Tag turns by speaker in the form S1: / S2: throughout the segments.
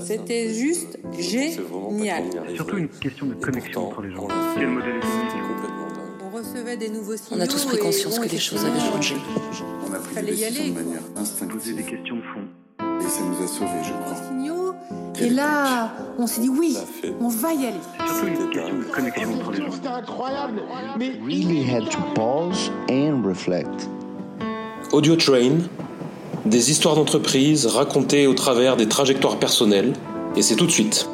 S1: C'était juste génial.
S2: Surtout une question de connexion entre les gens. Quel modèle
S1: On recevait des nouveaux signaux.
S3: On a tous pris conscience que les choses avaient changé.
S4: On a pris
S1: Fallait
S4: des
S1: y
S4: décisions
S1: aller.
S4: de manière instinctive.
S2: Poser des questions de fond.
S4: Et ça nous a sauvés, je crois.
S1: signaux. Et là, on s'est dit oui, on va y aller.
S2: Surtout une question de connexion entre les gens.
S5: C'était incroyable. Mais
S6: really had to pause and reflect.
S7: Audio Train, des histoires d'entreprise racontées au travers des trajectoires personnelles, et c'est tout de suite.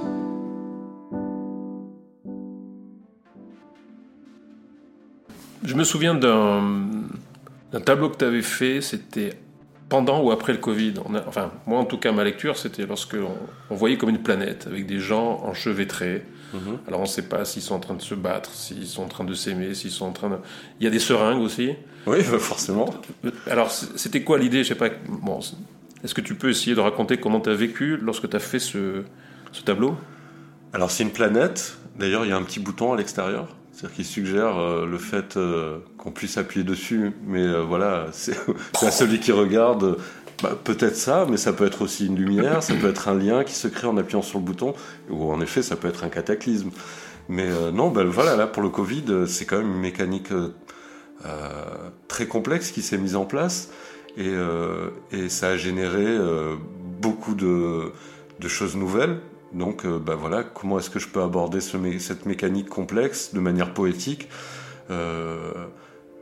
S8: Je me souviens d'un tableau que tu avais fait, c'était pendant ou après le Covid. On a- enfin, moi en tout cas, ma lecture, c'était lorsque on, on voyait comme une planète, avec des gens enchevêtrés. Alors on ne sait pas s'ils sont en train de se battre, s'ils sont en train de s'aimer, s'ils sont en train de... Il y a des seringues aussi.
S9: Oui, forcément.
S8: Alors c'était quoi l'idée? Je sais pas. Bon, est-ce que tu peux essayer de raconter comment tu as vécu lorsque tu as fait ce, ce tableau?
S9: Alors c'est une planète. D'ailleurs, il y a un petit bouton à l'extérieur. C'est-à-dire qu'il suggère euh, le fait euh, qu'on puisse appuyer dessus. Mais euh, voilà, c'est à celui qui regarde. bah, peut-être ça, mais ça peut être aussi une lumière, ça peut être un lien qui se crée en appuyant sur le bouton, ou en effet, ça peut être un cataclysme. Mais non, bah, voilà, là pour le Covid, c'est quand même une mécanique très complexe qui s'est mise en place, et, ça a généré beaucoup de choses nouvelles. Donc, euh, bah voilà, comment est-ce que je peux aborder cette mécanique complexe de manière poétique Euh,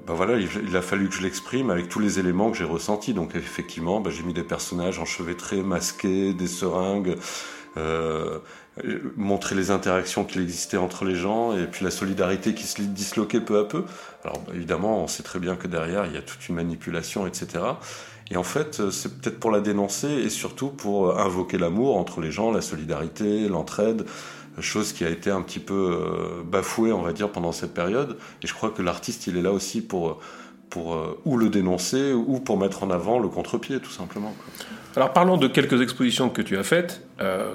S9: bah voilà, il, a fallu que je l'exprime avec tous les éléments que j'ai ressentis. Donc effectivement, bah, j'ai mis des personnages enchevêtrés, masqués, des seringues, euh, montrer les interactions qu'il existait entre les gens et puis la solidarité qui se disloquait peu à peu. Alors évidemment, on sait très bien que derrière, il y a toute une manipulation, etc. Et en fait, euh, c'est peut-être pour la dénoncer et surtout pour euh, invoquer l'amour entre les gens, la solidarité, l'entraide, chose qui a été un petit peu euh, bafouée, on va dire, pendant cette période. Et je crois que l'artiste, il est là aussi pour, pour ou le dénoncer ou pour mettre en avant le contre-pied, tout simplement.
S8: Alors parlons de quelques expositions que tu as faites,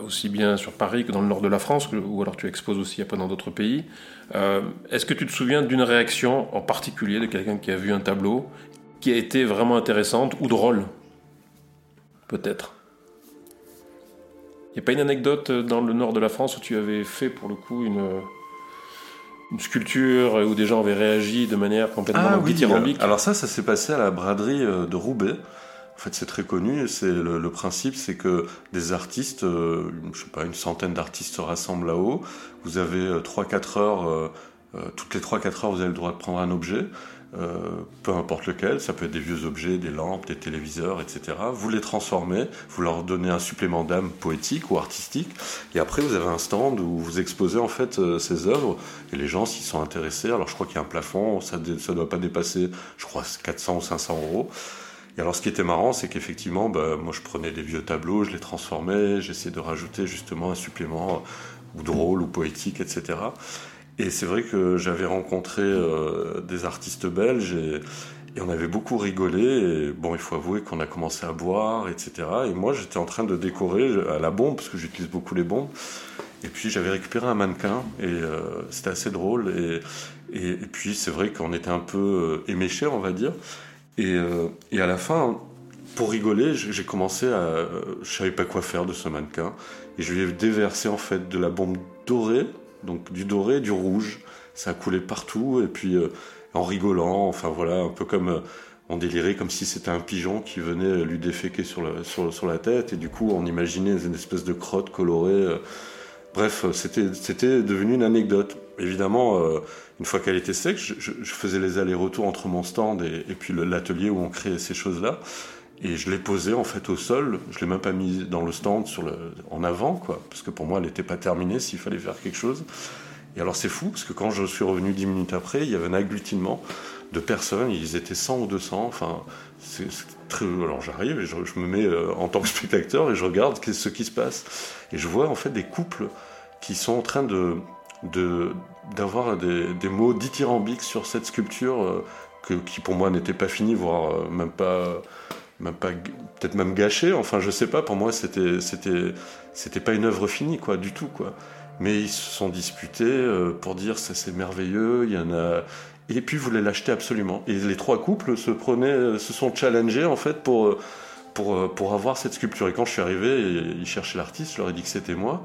S8: aussi bien sur Paris que dans le nord de la France, ou alors tu exposes aussi après dans d'autres pays. Est-ce que tu te souviens d'une réaction en particulier de quelqu'un qui a vu un tableau qui a été vraiment intéressante ou drôle Peut-être. Il n'y a pas une anecdote dans le nord de la France où tu avais fait pour le coup une, une sculpture où des gens avaient réagi de manière complètement
S9: Ah oui,
S8: dithyrambique?
S9: euh, alors ça, ça s'est passé à la braderie euh, de Roubaix. En fait, c'est très connu. C'est le, le principe, c'est que des artistes, euh, je sais pas, une centaine d'artistes se rassemblent là-haut. Vous avez 3-4 heures. euh, euh, toutes les 3-4 heures, vous avez le droit de prendre un objet, euh, peu importe lequel. Ça peut être des vieux objets, des lampes, des téléviseurs, etc. Vous les transformez, vous leur donnez un supplément d'âme poétique ou artistique. Et après, vous avez un stand où vous exposez en fait euh, ces œuvres. Et les gens, s'ils sont intéressés, alors je crois qu'il y a un plafond, ça ne doit pas dépasser, je crois, 400 ou 500 euros. Et alors, ce qui était marrant, c'est qu'effectivement, bah, moi, je prenais des vieux tableaux, je les transformais, j'essayais de rajouter justement un supplément euh, ou drôle ou poétique, etc. Et c'est vrai que j'avais rencontré euh, des artistes belges et, on avait beaucoup rigolé. Bon, il faut avouer qu'on a commencé à boire, etc. Et moi, j'étais en train de décorer à la bombe, parce que j'utilise beaucoup les bombes. Et puis, j'avais récupéré un mannequin et euh, c'était assez drôle. Et, puis, c'est vrai qu'on était un peu euh, éméchés, on va dire. Et, et à la fin, pour rigoler, j'ai commencé à. Je savais pas quoi faire de ce mannequin. Et je lui ai déversé en fait de la bombe dorée, donc du doré, du rouge. Ça a coulé partout. Et puis, euh, en rigolant, enfin voilà, un peu comme. euh, on délirait comme si c'était un pigeon qui venait lui déféquer sur, la tête. Et du coup, on imaginait une espèce de crotte colorée. euh. Bref, c'était devenu une anecdote. Évidemment, euh, une fois qu'elle était sec, je, faisais les allers-retours entre mon stand et, et puis l'atelier où on créait ces choses-là. Et je l'ai posée en fait au sol. Je l'ai même pas mise dans le stand en avant, quoi, parce que pour moi, elle n'était pas terminée s'il fallait faire quelque chose. Et alors c'est fou, parce que quand je suis revenu dix minutes après, il y avait un agglutinement de personnes, ils étaient 100 ou 200, enfin, c'est très... Alors j'arrive et je, me mets euh, en tant que spectateur et je regarde ce qui se passe. Et je vois en fait des couples qui sont en train de- d'avoir des, des mots dithyrambiques sur cette sculpture euh, que, qui pour moi n'était pas finie, voire euh, même pas pas peut-être même gâchée enfin je sais pas pour moi c'était c'était c'était pas une œuvre finie quoi du tout quoi mais ils se sont disputés euh, pour dire ça c'est merveilleux il y en a et puis voulaient l'acheter absolument et les trois couples se prenaient se sont challengés en fait pour euh, pour, pour avoir cette sculpture. Et quand je suis arrivé, ils cherchaient l'artiste, je leur ai dit que c'était moi.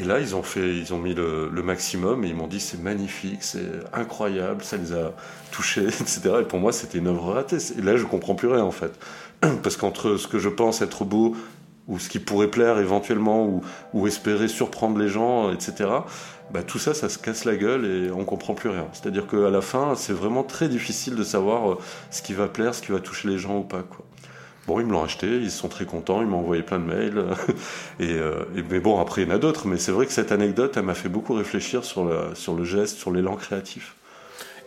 S9: Et là, ils ont, fait, ils ont mis le, maximum et ils m'ont dit c'est magnifique, c'est incroyable, ça les a touchés, etc. Et pour moi, c'était une œuvre ratée. Et là, je comprends plus rien en fait. Parce qu'entre ce que je pense être beau ou ce qui pourrait plaire éventuellement ou, espérer surprendre les gens, etc., bah, tout ça, ça se casse la gueule et on comprend plus rien. C'est-à-dire qu'à la fin, c'est vraiment très difficile de savoir euh, ce qui va plaire, ce qui va toucher les gens ou pas. Bon, ils me l'ont acheté, ils sont très contents, ils m'ont envoyé plein de mails. Euh, et, mais bon, après, il y en a d'autres. Mais c'est vrai que cette anecdote, elle m'a fait beaucoup réfléchir sur, la, sur le geste, sur l'élan créatif.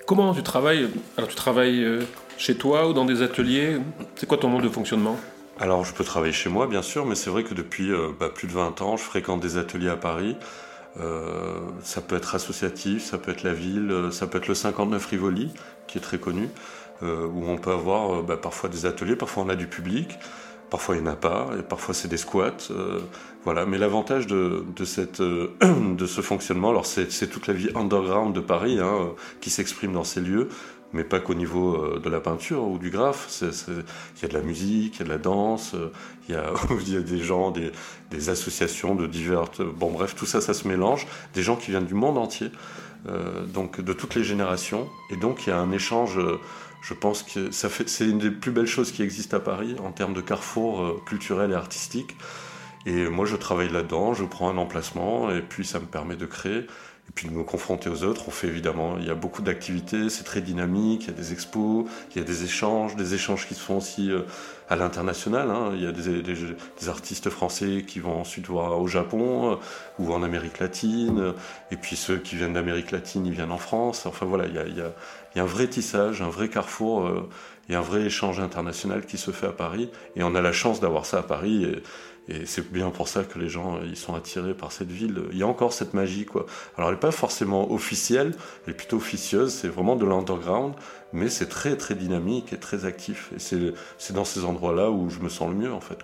S8: Comment tu travailles Alors, tu travailles euh, chez toi ou dans des ateliers? C'est quoi ton mode de fonctionnement?
S9: Alors, je peux travailler chez moi, bien sûr, mais c'est vrai que depuis euh, bah, plus de 20 ans, je fréquente des ateliers à Paris. ça peut être associatif, ça peut être la ville, ça peut être le 59 Rivoli, qui est très connu. Euh, où on peut avoir euh, bah, parfois des ateliers, parfois on a du public, parfois il n'y en a pas, et parfois c'est des squats. Euh, voilà. Mais l'avantage de, ce fonctionnement, alors c'est toute la vie underground de Paris hein, qui s'exprime dans ces lieux, mais pas qu'au niveau de la peinture ou du graphe. Il y a de la musique, il y a de la danse, il y a, des gens, des, associations de divers. Bon, bref, tout ça, ça se mélange. Des gens qui viennent du monde entier, donc de toutes les générations. Et donc, il y a un échange je pense que ça fait, c'est une des plus belles choses qui existent à Paris en termes de carrefour euh, culturel et artistique. Et moi, je travaille là-dedans, je prends un emplacement et puis ça me permet de créer et puis de me confronter aux autres. On fait évidemment, il y a beaucoup d'activités, c'est très dynamique, il y a des expos, il y a des échanges, des échanges qui se font aussi euh, à l'international. Hein. Il y a des, artistes français qui vont ensuite voir au Japon euh, ou en Amérique latine, et puis ceux qui viennent d'Amérique latine, ils viennent en France. Enfin voilà, il y a, il y a il y a un vrai tissage, un vrai carrefour euh, et un vrai échange international qui se fait à Paris. Et on a la chance d'avoir ça à Paris. C'est bien pour ça que les gens ils sont attirés par cette ville. Il y a encore cette magie, quoi. Alors elle n'est pas forcément officielle, elle est plutôt officieuse. C'est vraiment de l'underground, mais c'est très très dynamique et très actif. Et c'est dans ces endroits-là où je me sens le mieux, en fait.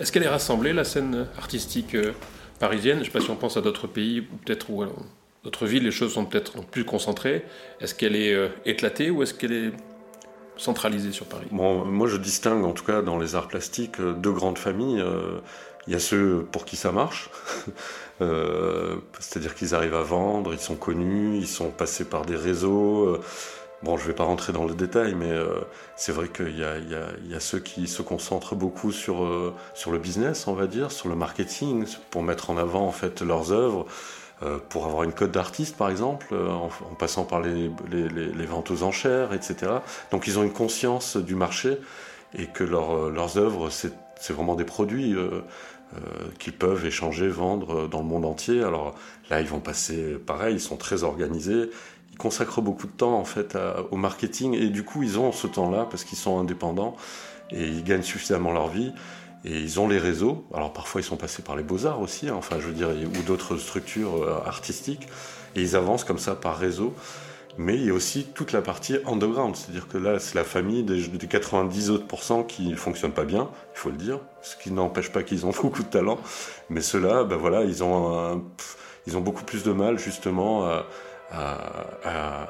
S8: Est-ce qu'elle est rassemblée la scène artistique euh, parisienne? Je ne sais pas si on pense à d'autres pays, peut-être où d'autres villes, les choses sont peut-être plus concentrées. Est-ce qu'elle est euh, éclatée ou est-ce qu'elle est centralisée sur Paris
S9: Moi, je distingue en tout cas dans les arts plastiques euh, deux grandes familles. Euh, il y a ceux pour qui ça marche, c'est-à-dire qu'ils arrivent à vendre, ils sont connus, ils sont passés par des réseaux. Bon, je ne vais pas rentrer dans le détail, mais c'est vrai qu'il y, y, a ceux qui se concentrent beaucoup sur, sur le business, on va dire, sur le marketing, pour mettre en avant en fait leurs œuvres. Euh, pour avoir une cote d'artiste, par exemple, euh, en, passant par les, ventes aux enchères, etc. Donc ils ont une conscience du marché et que euh, leurs œuvres, c'est vraiment des produits qu'ils peuvent échanger, vendre dans le monde entier. Alors là, ils vont passer, pareil, ils sont très organisés. Ils consacrent beaucoup de temps en fait au marketing et du coup ils ont ce temps-là parce qu'ils sont indépendants et ils gagnent suffisamment leur vie et ils ont les réseaux. Alors parfois ils sont passés par les beaux-arts aussi, hein, enfin je veux dire, ou d'autres structures euh, artistiques. Et ils avancent comme ça par réseau. Mais il y a aussi toute la partie underground, c'est-à-dire que là, c'est la famille des, 90 autres pourcents qui ne fonctionnent pas bien, il faut le dire, ce qui n'empêche pas qu'ils ont beaucoup de talent. Mais ceux-là, ben voilà, ils ont, ils ont beaucoup plus de mal justement à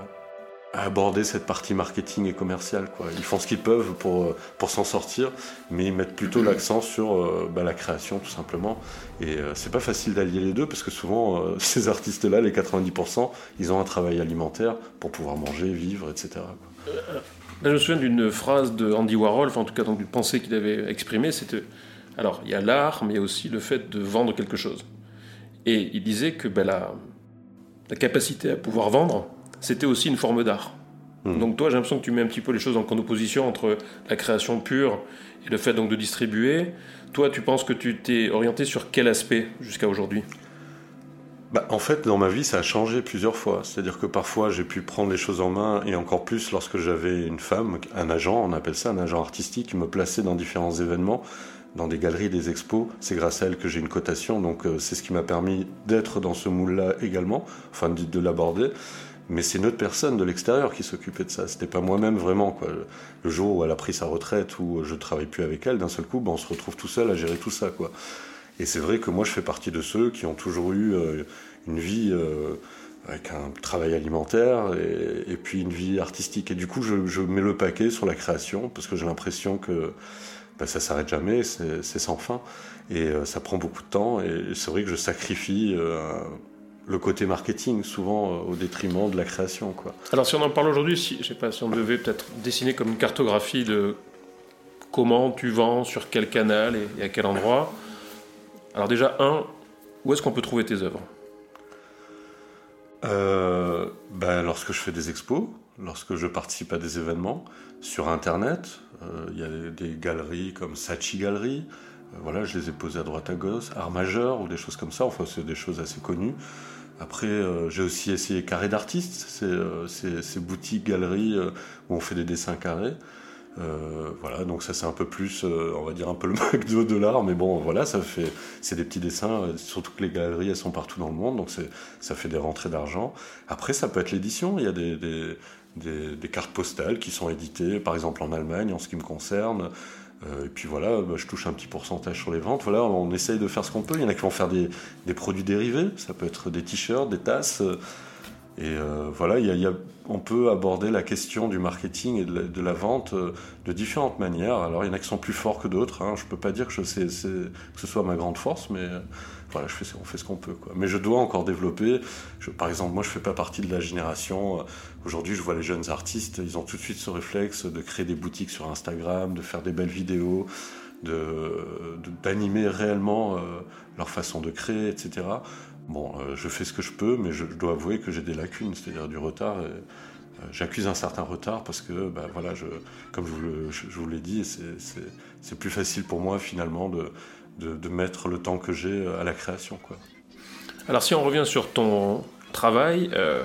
S9: aborder cette partie marketing et commerciale. Quoi. Ils font ce qu'ils peuvent pour, pour s'en sortir, mais ils mettent plutôt l'accent sur euh, bah, la création tout simplement. Et euh, c'est pas facile d'allier les deux parce que souvent euh, ces artistes-là, les 90%, ils ont un travail alimentaire pour pouvoir manger, vivre, etc.
S8: Là, je me souviens d'une phrase de Andy Warhol, en tout cas d'une pensée qu'il avait exprimée, c'était alors il y a l'art, mais il y a aussi le fait de vendre quelque chose. Et il disait que bah, la, la capacité à pouvoir vendre, c'était aussi une forme d'art. Hmm. Donc toi, j'ai l'impression que tu mets un petit peu les choses en opposition entre la création pure et le fait donc de distribuer. Toi, tu penses que tu t'es orienté sur quel aspect jusqu'à aujourd'hui?
S9: Bah, en fait, dans ma vie, ça a changé plusieurs fois. C'est-à-dire que parfois, j'ai pu prendre les choses en main, et encore plus lorsque j'avais une femme, un agent, on appelle ça un agent artistique, qui me plaçait dans différents événements, dans des galeries, des expos. C'est grâce à elle que j'ai une cotation, donc euh, c'est ce qui m'a permis d'être dans ce moule-là également, enfin de l'aborder mais c'est une autre personne de l'extérieur qui s'occupait de ça. C'était pas moi-même vraiment. Quoi. Le jour où elle a pris sa retraite, où je travaille plus avec elle, d'un seul coup, ben, on se retrouve tout seul à gérer tout ça. Quoi. Et c'est vrai que moi, je fais partie de ceux qui ont toujours eu euh, une vie euh, avec un travail alimentaire et, puis une vie artistique. Et du coup, je, mets le paquet sur la création parce que j'ai l'impression que ben, ça s'arrête jamais, c'est sans fin. Et ça prend beaucoup de temps. Et c'est vrai que je sacrifie le côté marketing, souvent au détriment de la création. Quoi.
S8: Alors si on en parle aujourd'hui, si, je sais pas, si on devait peut-être dessiner comme une cartographie de comment tu vends, sur quel canal et, à quel endroit. Alors déjà, un, où est-ce qu'on peut trouver tes œuvres?
S9: Euh, ben, Lorsque je fais des expos, lorsque je participe à des événements, sur Internet, euh, il y a des, galeries comme Sachi Gallery, euh, voilà, je les ai posées à droite à gauche, Art Majeur ou des choses comme ça, enfin c'est des choses assez connues. Après, j'ai aussi essayé Carré d'artistes, ces boutiques, galeries où on fait des dessins carrés. Euh, voilà, donc ça c'est un peu plus, euh, on va dire un peu le McDo de l'art, mais bon, voilà, ça fait, c'est des petits dessins, euh, surtout que les galeries elles sont partout dans le monde, donc ça fait des rentrées d'argent. Après, ça peut être l'édition, il y a des, des, cartes postales qui sont éditées, par exemple en Allemagne, en ce qui me concerne. Et puis voilà, bah, je touche un petit pourcentage sur les ventes. Voilà, on essaye de faire ce qu'on peut. Il y en a qui vont faire des, des produits dérivés, ça peut être des t-shirts, des tasses. Et euh, voilà, on peut aborder la question du marketing et de la, vente euh, de différentes manières. Alors il y en a qui sont plus forts que d'autres. Hein. Je ne peux pas dire que, je sais, que ce soit ma grande force, mais euh, voilà, je fais, on fait ce qu'on peut. Quoi. Mais je dois encore développer. par exemple, moi je ne fais pas partie de la génération. Aujourd'hui, je vois les jeunes artistes, ils ont tout de suite ce réflexe de créer des boutiques sur Instagram, de faire des belles vidéos, d'animer réellement leur façon de créer, etc. Bon, euh, je fais ce que je peux, mais je, dois avouer que j'ai des lacunes, c'est-à-dire du retard. Euh, j'accuse un certain retard parce que, bah, voilà, comme je vous, l'ai dit, c'est plus facile pour moi finalement de, mettre le temps que j'ai à la création.
S8: Alors si on revient sur ton travail, euh,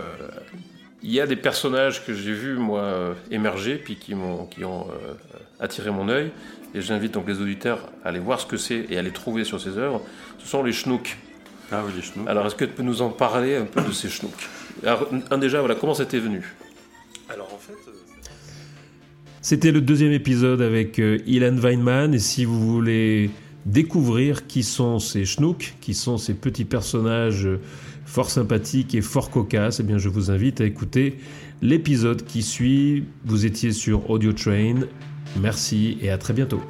S8: il y a des personnages que j'ai vus moi émerger, puis qui, m'ont, qui ont attiré mon œil, et j'invite donc les auditeurs à aller voir ce que c'est et à les trouver sur ces œuvres. Ce sont les schnooks.
S9: Ah oui, les schnooks.
S8: Alors, est-ce que tu peux nous en parler un peu de ces schnooks? Alors, un déjà, voilà, comment c'était venu?
S9: Alors, en fait. Euh,
S5: c'était le deuxième épisode avec euh, Ilan Weinman. Et si vous voulez découvrir qui sont ces schnooks, qui sont ces petits personnages fort sympathiques et fort cocasses, eh bien, je vous invite à écouter l'épisode qui suit. Vous étiez sur Audio Train. Merci et à très bientôt.